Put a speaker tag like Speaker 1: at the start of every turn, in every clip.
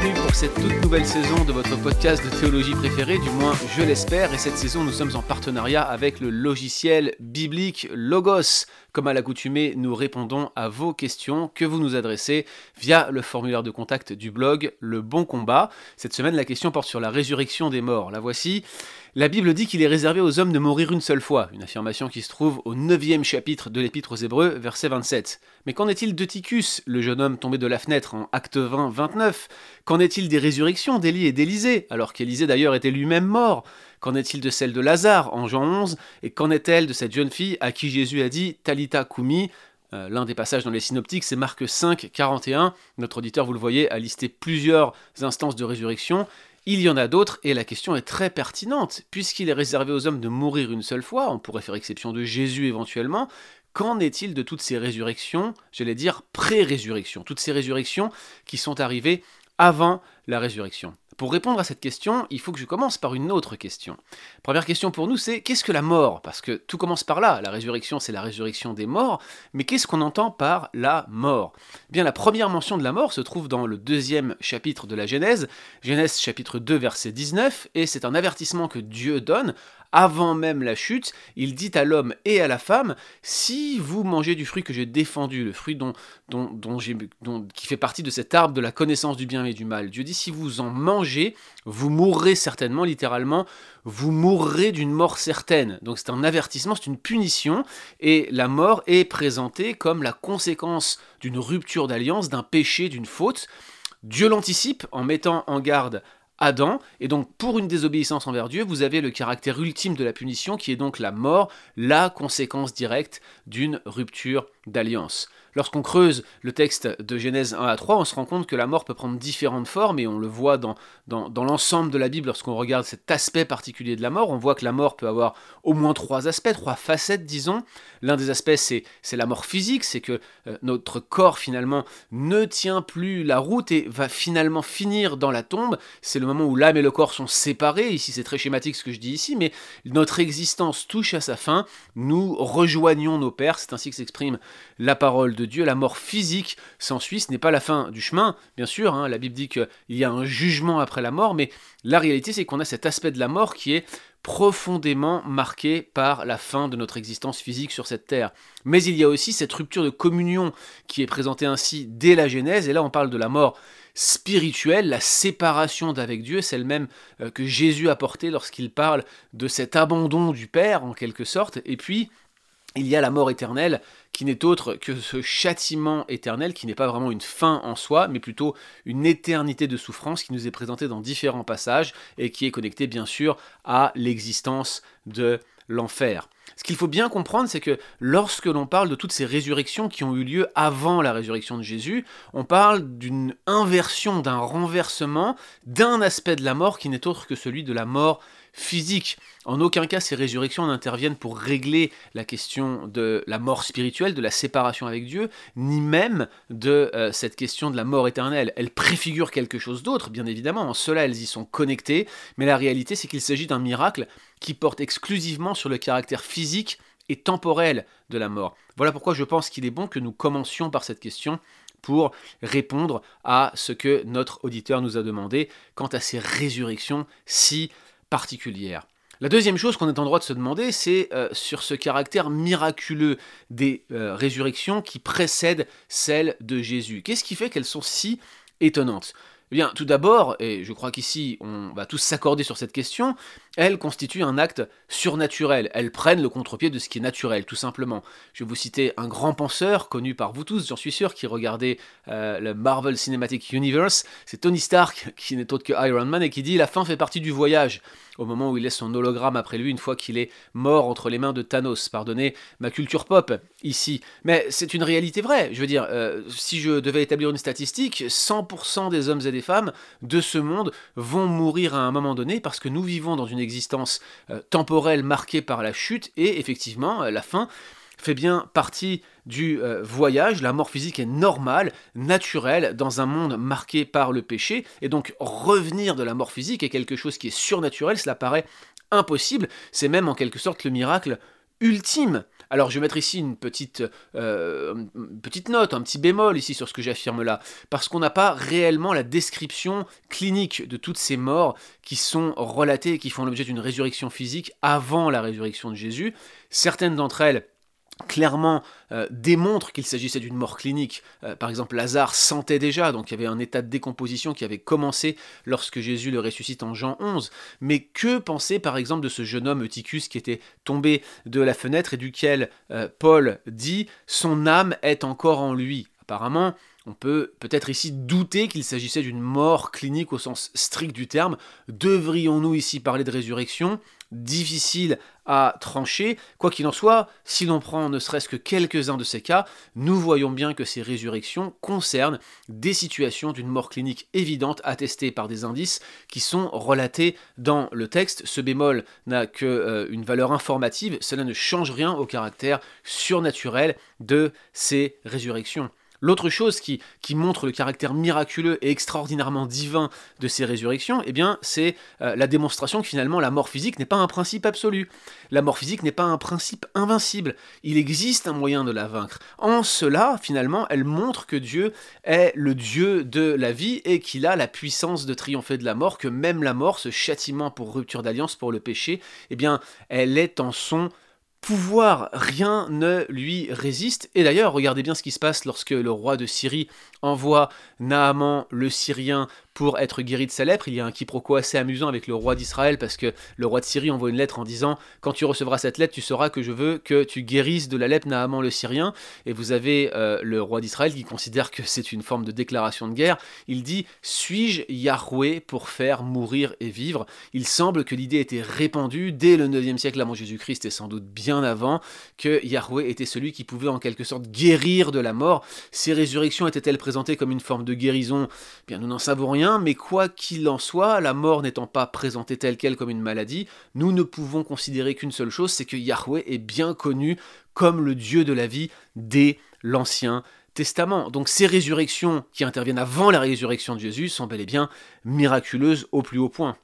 Speaker 1: New pour cette toute nouvelle saison de votre podcast de théologie préféré, du moins je l'espère. Et cette saison, nous sommes en partenariat avec le logiciel biblique Logos. Comme à l'accoutumée, nous répondons à vos questions que vous nous adressez via le formulaire de contact du blog Le Bon Combat. Cette semaine, la question porte sur la résurrection des morts. La voici. La Bible dit qu'il est réservé aux hommes de mourir une seule fois, une affirmation qui se trouve au 9 chapitre de l'Épître aux Hébreux, verset 27. Mais qu'en est-il de Ticus, le jeune homme tombé de la fenêtre en Acte 20, 29 Qu'en est-il des résurrections d'Élie et d'Élisée, alors qu'Élisée d'ailleurs était lui-même mort? Qu'en est-il de celle de Lazare en Jean 11 Et qu'en est-elle de cette jeune fille à qui Jésus a dit Talita Kumi euh, L'un des passages dans les synoptiques, c'est Marc 5, 41. Notre auditeur, vous le voyez, a listé plusieurs instances de résurrection. Il y en a d'autres, et la question est très pertinente. Puisqu'il est réservé aux hommes de mourir une seule fois, on pourrait faire exception de Jésus éventuellement, qu'en est-il de toutes ces résurrections, j'allais dire pré-résurrections, toutes ces résurrections qui sont arrivées avant la résurrection pour répondre à cette question, il faut que je commence par une autre question. Première question pour nous, c'est qu'est-ce que la mort? Parce que tout commence par là. La résurrection, c'est la résurrection des morts. Mais qu'est-ce qu'on entend par la mort? Eh Bien, la première mention de la mort se trouve dans le deuxième chapitre de la Genèse, Genèse chapitre 2, verset 19, et c'est un avertissement que Dieu donne avant même la chute, il dit à l'homme et à la femme, si vous mangez du fruit que j'ai défendu, le fruit dont, dont, dont, qui fait partie de cet arbre de la connaissance du bien et du mal, Dieu dit, si vous en mangez, vous mourrez certainement, littéralement, vous mourrez d'une mort certaine. Donc c'est un avertissement, c'est une punition, et la mort est présentée comme la conséquence d'une rupture d'alliance, d'un péché, d'une faute. Dieu l'anticipe en mettant en garde Adam, et donc pour une désobéissance envers Dieu, vous avez le caractère ultime de la punition qui est donc la mort, la conséquence directe d'une rupture d'alliance. Lorsqu'on creuse le texte de Genèse 1 à 3, on se rend compte que la mort peut prendre différentes formes, et on le voit dans, l'ensemble de la Bible lorsqu'on regarde cet aspect particulier de la mort. On voit que la mort peut avoir au moins trois aspects, trois facettes, disons. L'un des aspects, c'est, la mort physique, c'est que euh, notre corps finalement ne tient plus la route et va finalement finir dans la tombe. C'est le moment où l'âme et le corps sont séparés. Ici, c'est très schématique ce que je dis ici, mais notre existence touche à sa fin. Nous rejoignons nos pères, c'est ainsi que s'exprime la parole de Dieu. La mort physique s'ensuit, ce n'est pas la fin du chemin, bien sûr. Hein. la Bible dit qu'il y a un jugement après la mort, mais la réalité, c'est qu'on a cet aspect de la mort qui est profondément marqué par la fin de notre existence physique sur cette terre. Mais il y a aussi cette rupture de communion qui est présentée ainsi dès la Genèse, et là on parle de la mort spirituelle, la séparation d'avec Dieu, celle même euh, que Jésus a portée lorsqu'il parle de cet abandon du Père en quelque sorte, et puis il y a la mort éternelle qui n'est autre que ce châtiment éternel qui n'est pas vraiment une fin en soi, mais plutôt une éternité de souffrance qui nous est présentée dans différents passages et qui est connectée bien sûr à l'existence de l'enfer. Ce qu'il faut bien comprendre, c'est que lorsque l'on parle de toutes ces résurrections qui ont eu lieu avant la résurrection de Jésus, on parle d'une inversion, d'un renversement, d'un aspect de la mort qui n'est autre que celui de la mort physique. En aucun cas ces résurrections n'interviennent pour régler la question de la mort spirituelle, de la séparation avec Dieu, ni même de euh, cette question de la mort éternelle. Elles préfigurent quelque chose d'autre, bien évidemment, en cela elles y sont connectées, mais la réalité c'est qu'il s'agit d'un miracle qui porte exclusivement sur le caractère physique et temporel de la mort. Voilà pourquoi je pense qu'il est bon que nous commencions par cette question pour répondre à ce que notre auditeur nous a demandé quant à ces résurrections si La deuxième chose qu'on est en droit de se demander, c'est euh, sur ce caractère miraculeux des euh, résurrections qui précèdent celles de Jésus. Qu'est-ce qui fait qu'elles sont si étonnantes? Eh bien, tout d'abord, et je crois qu'ici on va tous s'accorder sur cette question, elles constituent un acte surnaturel. Elles prennent le contre-pied de ce qui est naturel, tout simplement. Je vais vous citer un grand penseur, connu par vous tous, j'en suis sûr, qui regardait euh, le Marvel Cinematic Universe. C'est Tony Stark, qui n'est autre que Iron Man, et qui dit La fin fait partie du voyage au moment où il laisse son hologramme après lui une fois qu'il est mort entre les mains de Thanos. Pardonnez ma culture pop ici. Mais c'est une réalité vraie. Je veux dire, euh, si je devais établir une statistique, 100% des hommes et des femmes de ce monde vont mourir à un moment donné parce que nous vivons dans une existence euh, temporelle marquée par la chute et effectivement euh, la fin fait bien partie du euh, voyage. La mort physique est normale, naturelle, dans un monde marqué par le péché. Et donc revenir de la mort physique est quelque chose qui est surnaturel, cela paraît impossible. C'est même en quelque sorte le miracle ultime. Alors je vais mettre ici une petite, euh, petite note, un petit bémol ici sur ce que j'affirme là, parce qu'on n'a pas réellement la description clinique de toutes ces morts qui sont relatées et qui font l'objet d'une résurrection physique avant la résurrection de Jésus. Certaines d'entre elles clairement euh, démontre qu'il s'agissait d'une mort clinique. Euh, par exemple, Lazare sentait déjà, donc il y avait un état de décomposition qui avait commencé lorsque Jésus le ressuscite en Jean 11. Mais que penser par exemple de ce jeune homme Eutychus qui était tombé de la fenêtre et duquel euh, Paul dit Son âme est encore en lui Apparemment, on peut peut-être ici douter qu'il s'agissait d'une mort clinique au sens strict du terme. Devrions-nous ici parler de résurrection? Difficile à trancher. Quoi qu'il en soit, si l'on prend ne serait-ce que quelques-uns de ces cas, nous voyons bien que ces résurrections concernent des situations d'une mort clinique évidente attestée par des indices qui sont relatés dans le texte. Ce bémol n'a qu'une euh, valeur informative, cela ne change rien au caractère surnaturel de ces résurrections. L'autre chose qui, montre le caractère miraculeux et extraordinairement divin de ces résurrections, eh bien, c'est euh, la démonstration que finalement la mort physique n'est pas un principe absolu. La mort physique n'est pas un principe invincible. Il existe un moyen de la vaincre. En cela, finalement, elle montre que Dieu est le Dieu de la vie et qu'il a la puissance de triompher de la mort, que même la mort, ce châtiment pour rupture d'alliance, pour le péché, eh bien, elle est en son pouvoir, rien ne lui résiste. Et d'ailleurs, regardez bien ce qui se passe lorsque le roi de Syrie envoie Naaman le Syrien pour être guéri de sa lèpre. Il y a un quiproquo assez amusant avec le roi d'Israël parce que le roi de Syrie envoie une lettre en disant Quand tu recevras cette lettre, tu sauras que je veux que tu guérisses de la lèpre Naaman le Syrien. Et vous avez euh, le roi d'Israël qui considère que c'est une forme de déclaration de guerre. Il dit Suis-je Yahweh pour faire mourir et vivre? Il semble que l'idée était répandue dès le 9e siècle avant Jésus-Christ et sans doute bien avant que Yahweh était celui qui pouvait en quelque sorte guérir de la mort. Ces résurrections étaient-elles présentées comme une forme de guérison? Bien, nous n'en savons rien mais quoi qu'il en soit, la mort n'étant pas présentée telle qu'elle comme une maladie, nous ne pouvons considérer qu'une seule chose, c'est que Yahweh est bien connu comme le Dieu de la vie dès l'Ancien Testament. Donc ces résurrections qui interviennent avant la résurrection de Jésus sont bel et bien miraculeuses au plus haut point.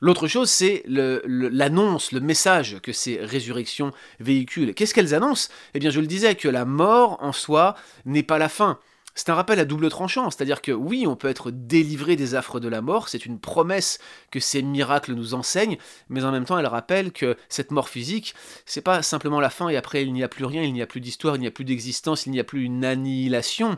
Speaker 1: L'autre chose, c'est l'annonce, le, message que ces résurrections véhiculent. Qu'est-ce qu'elles annoncent? Eh bien, je le disais, que la mort en soi n'est pas la fin. C'est un rappel à double tranchant, c'est-à-dire que oui, on peut être délivré des affres de la mort, c'est une promesse que ces miracles nous enseignent, mais en même temps, elle rappelle que cette mort physique, c'est pas simplement la fin et après il n'y a plus rien, il n'y a plus d'histoire, il n'y a plus d'existence, il n'y a plus une annihilation.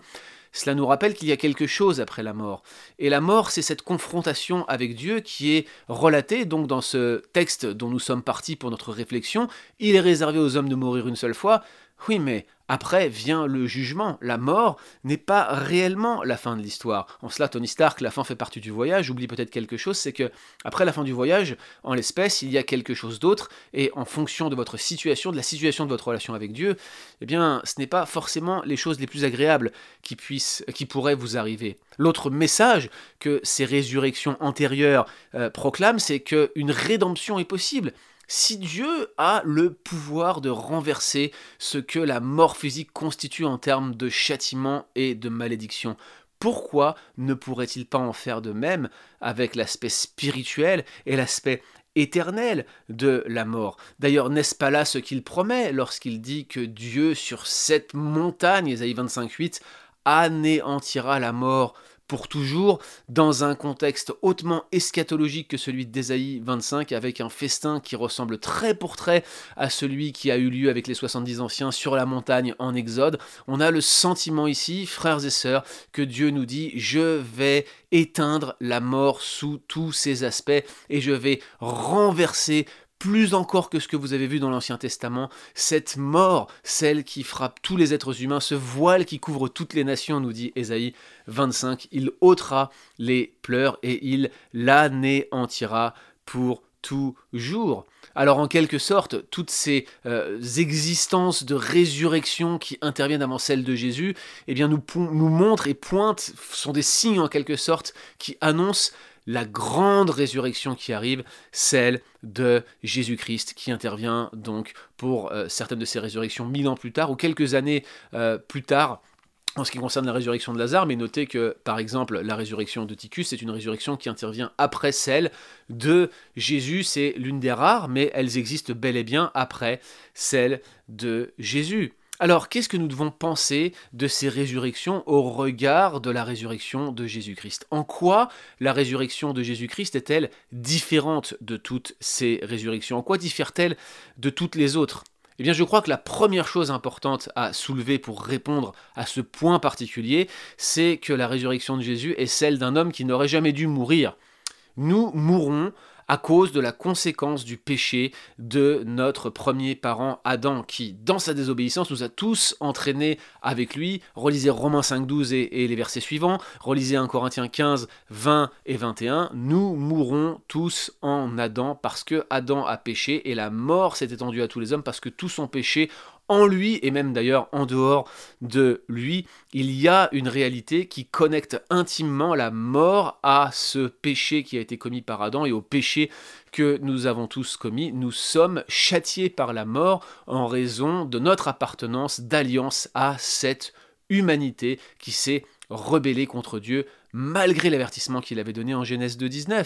Speaker 1: Cela nous rappelle qu'il y a quelque chose après la mort. Et la mort, c'est cette confrontation avec Dieu qui est relatée donc dans ce texte dont nous sommes partis pour notre réflexion. Il est réservé aux hommes de mourir une seule fois. Oui, mais après vient le jugement. La mort n'est pas réellement la fin de l'histoire. En cela, Tony Stark, la fin fait partie du voyage, oublie peut-être quelque chose, c'est que après la fin du voyage, en l'espèce, il y a quelque chose d'autre, et en fonction de votre situation, de la situation de votre relation avec Dieu, eh bien, ce n'est pas forcément les choses les plus agréables qui puissent, qui pourraient vous arriver. L'autre message que ces résurrections antérieures euh, proclament, c'est qu'une rédemption est possible. Si Dieu a le pouvoir de renverser ce que la mort physique constitue en termes de châtiment et de malédiction, pourquoi ne pourrait-il pas en faire de même avec l'aspect spirituel et l'aspect éternel de la mort? D'ailleurs, n'est-ce pas là ce qu'il promet lorsqu'il dit que Dieu sur cette montagne, Ésaïe 25.8, anéantira la mort pour toujours, dans un contexte hautement eschatologique que celui d'Ésaïe 25, avec un festin qui ressemble très pour trait à celui qui a eu lieu avec les 70 anciens sur la montagne en Exode. On a le sentiment ici, frères et sœurs, que Dieu nous dit, je vais éteindre la mort sous tous ses aspects et je vais renverser plus encore que ce que vous avez vu dans l'Ancien Testament, cette mort, celle qui frappe tous les êtres humains, ce voile qui couvre toutes les nations, nous dit Ésaïe 25, il ôtera les pleurs et il l'anéantira pour toujours. Alors en quelque sorte, toutes ces euh, existences de résurrection qui interviennent avant celle de Jésus, eh bien nous, nous montrent et pointent, sont des signes en quelque sorte qui annoncent la grande résurrection qui arrive, celle de Jésus-Christ, qui intervient donc pour euh, certaines de ces résurrections mille ans plus tard ou quelques années euh, plus tard en ce qui concerne la résurrection de Lazare, mais notez que, par exemple, la résurrection de Ticus, c'est une résurrection qui intervient après celle de Jésus. C'est l'une des rares, mais elles existent bel et bien après celle de Jésus. Alors, qu'est-ce que nous devons penser de ces résurrections au regard de la résurrection de Jésus-Christ? En quoi la résurrection de Jésus-Christ est-elle différente de toutes ces résurrections? En quoi diffère-t-elle de toutes les autres? Eh bien, je crois que la première chose importante à soulever pour répondre à ce point particulier, c'est que la résurrection de Jésus est celle d'un homme qui n'aurait jamais dû mourir. Nous mourrons à cause de la conséquence du péché de notre premier parent Adam, qui, dans sa désobéissance, nous a tous entraînés avec lui. Relisez Romains 5, 12 et, et les versets suivants, relisez 1 Corinthiens 15, 20 et 21. Nous mourrons tous en Adam parce que Adam a péché et la mort s'est étendue à tous les hommes parce que tous ont péché en lui, et même d'ailleurs en dehors de lui, il y a une réalité qui connecte intimement la mort à ce péché qui a été commis par Adam et au péché que nous avons tous commis. Nous sommes châtiés par la mort en raison de notre appartenance d'alliance à cette humanité qui s'est rebellée contre Dieu malgré l'avertissement qu'il avait donné en Genèse 2.19.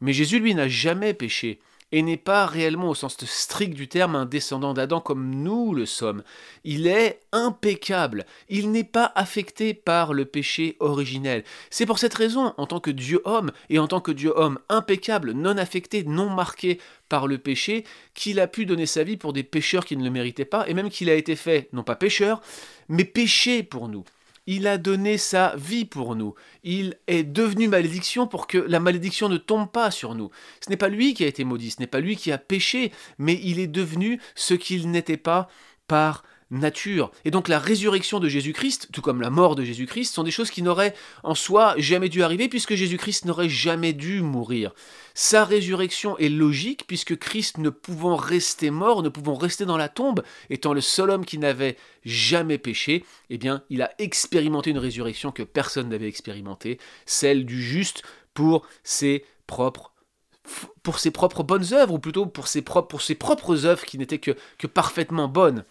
Speaker 1: Mais Jésus, lui, n'a jamais péché et n'est pas réellement au sens strict du terme un descendant d'Adam comme nous le sommes. Il est impeccable, il n'est pas affecté par le péché originel. C'est pour cette raison, en tant que Dieu homme, et en tant que Dieu homme impeccable, non affecté, non marqué par le péché, qu'il a pu donner sa vie pour des pécheurs qui ne le méritaient pas, et même qu'il a été fait, non pas pécheur, mais péché pour nous. Il a donné sa vie pour nous. Il est devenu malédiction pour que la malédiction ne tombe pas sur nous. Ce n'est pas lui qui a été maudit, ce n'est pas lui qui a péché, mais il est devenu ce qu'il n'était pas par nature. Et donc la résurrection de Jésus-Christ, tout comme la mort de Jésus-Christ, sont des choses qui n'auraient en soi jamais dû arriver puisque Jésus-Christ n'aurait jamais dû mourir. Sa résurrection est logique puisque Christ ne pouvant rester mort, ne pouvant rester dans la tombe, étant le seul homme qui n'avait jamais péché, eh bien il a expérimenté une résurrection que personne n'avait expérimentée, celle du juste pour ses propres bonnes œuvres, ou plutôt pour ses propres, pour œuvres qui n'étaient que parfaitement bonnes.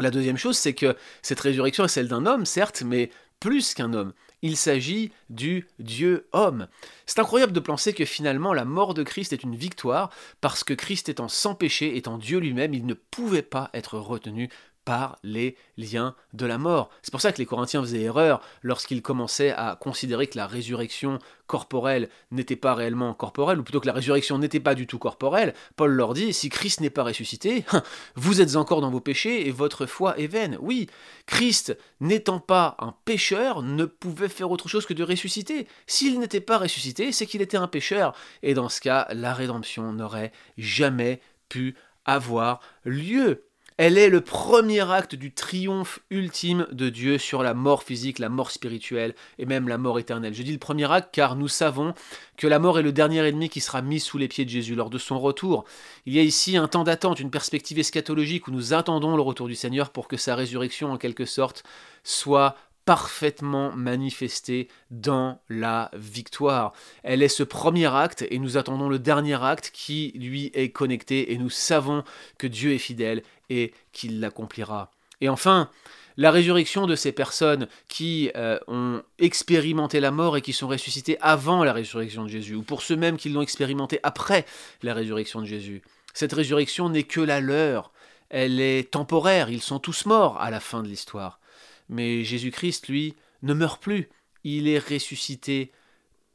Speaker 1: La deuxième chose, c'est que cette résurrection est celle d'un homme, certes, mais plus qu'un homme. Il s'agit du Dieu homme. C'est incroyable de penser que finalement la mort de Christ est une victoire, parce que Christ étant sans péché, étant Dieu lui-même, il ne pouvait pas être retenu par les liens de la mort. C'est pour ça que les Corinthiens faisaient erreur lorsqu'ils commençaient à considérer que la résurrection corporelle n'était pas réellement corporelle, ou plutôt que la résurrection n'était pas du tout corporelle. Paul leur dit, si Christ n'est pas ressuscité, vous êtes encore dans vos péchés et votre foi est vaine. Oui, Christ, n'étant pas un pécheur, ne pouvait faire autre chose que de ressusciter. S'il n'était pas ressuscité, c'est qu'il était un pécheur. Et dans ce cas, la rédemption n'aurait jamais pu avoir lieu. Elle est le premier acte du triomphe ultime de Dieu sur la mort physique, la mort spirituelle et même la mort éternelle. Je dis le premier acte car nous savons que la mort est le dernier ennemi qui sera mis sous les pieds de Jésus lors de son retour. Il y a ici un temps d'attente, une perspective eschatologique où nous attendons le retour du Seigneur pour que sa résurrection en quelque sorte soit parfaitement manifestée dans la victoire. Elle est ce premier acte et nous attendons le dernier acte qui lui est connecté et nous savons que Dieu est fidèle et qu'il l'accomplira. Et enfin, la résurrection de ces personnes qui euh, ont expérimenté la mort et qui sont ressuscitées avant la résurrection de Jésus, ou pour ceux mêmes qui l'ont expérimenté après la résurrection de Jésus. Cette résurrection n'est que la leur, elle est temporaire, ils sont tous morts à la fin de l'histoire. Mais Jésus-Christ, lui, ne meurt plus. Il est ressuscité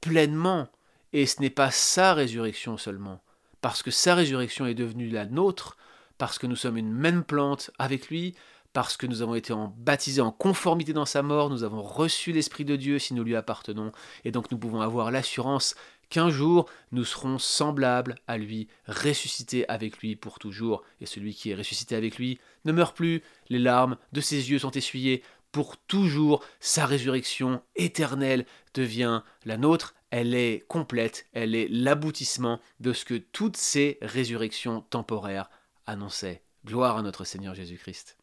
Speaker 1: pleinement. Et ce n'est pas sa résurrection seulement. Parce que sa résurrection est devenue la nôtre, parce que nous sommes une même plante avec lui, parce que nous avons été baptisés en conformité dans sa mort, nous avons reçu l'Esprit de Dieu si nous lui appartenons, et donc nous pouvons avoir l'assurance qu'un jour nous serons semblables à lui, ressuscités avec lui pour toujours, et celui qui est ressuscité avec lui ne meurt plus, les larmes de ses yeux sont essuyées, pour toujours. Sa résurrection éternelle devient la nôtre. Elle est complète, elle est l'aboutissement de ce que toutes ces résurrections temporaires annonçaient. Gloire à notre Seigneur Jésus-Christ.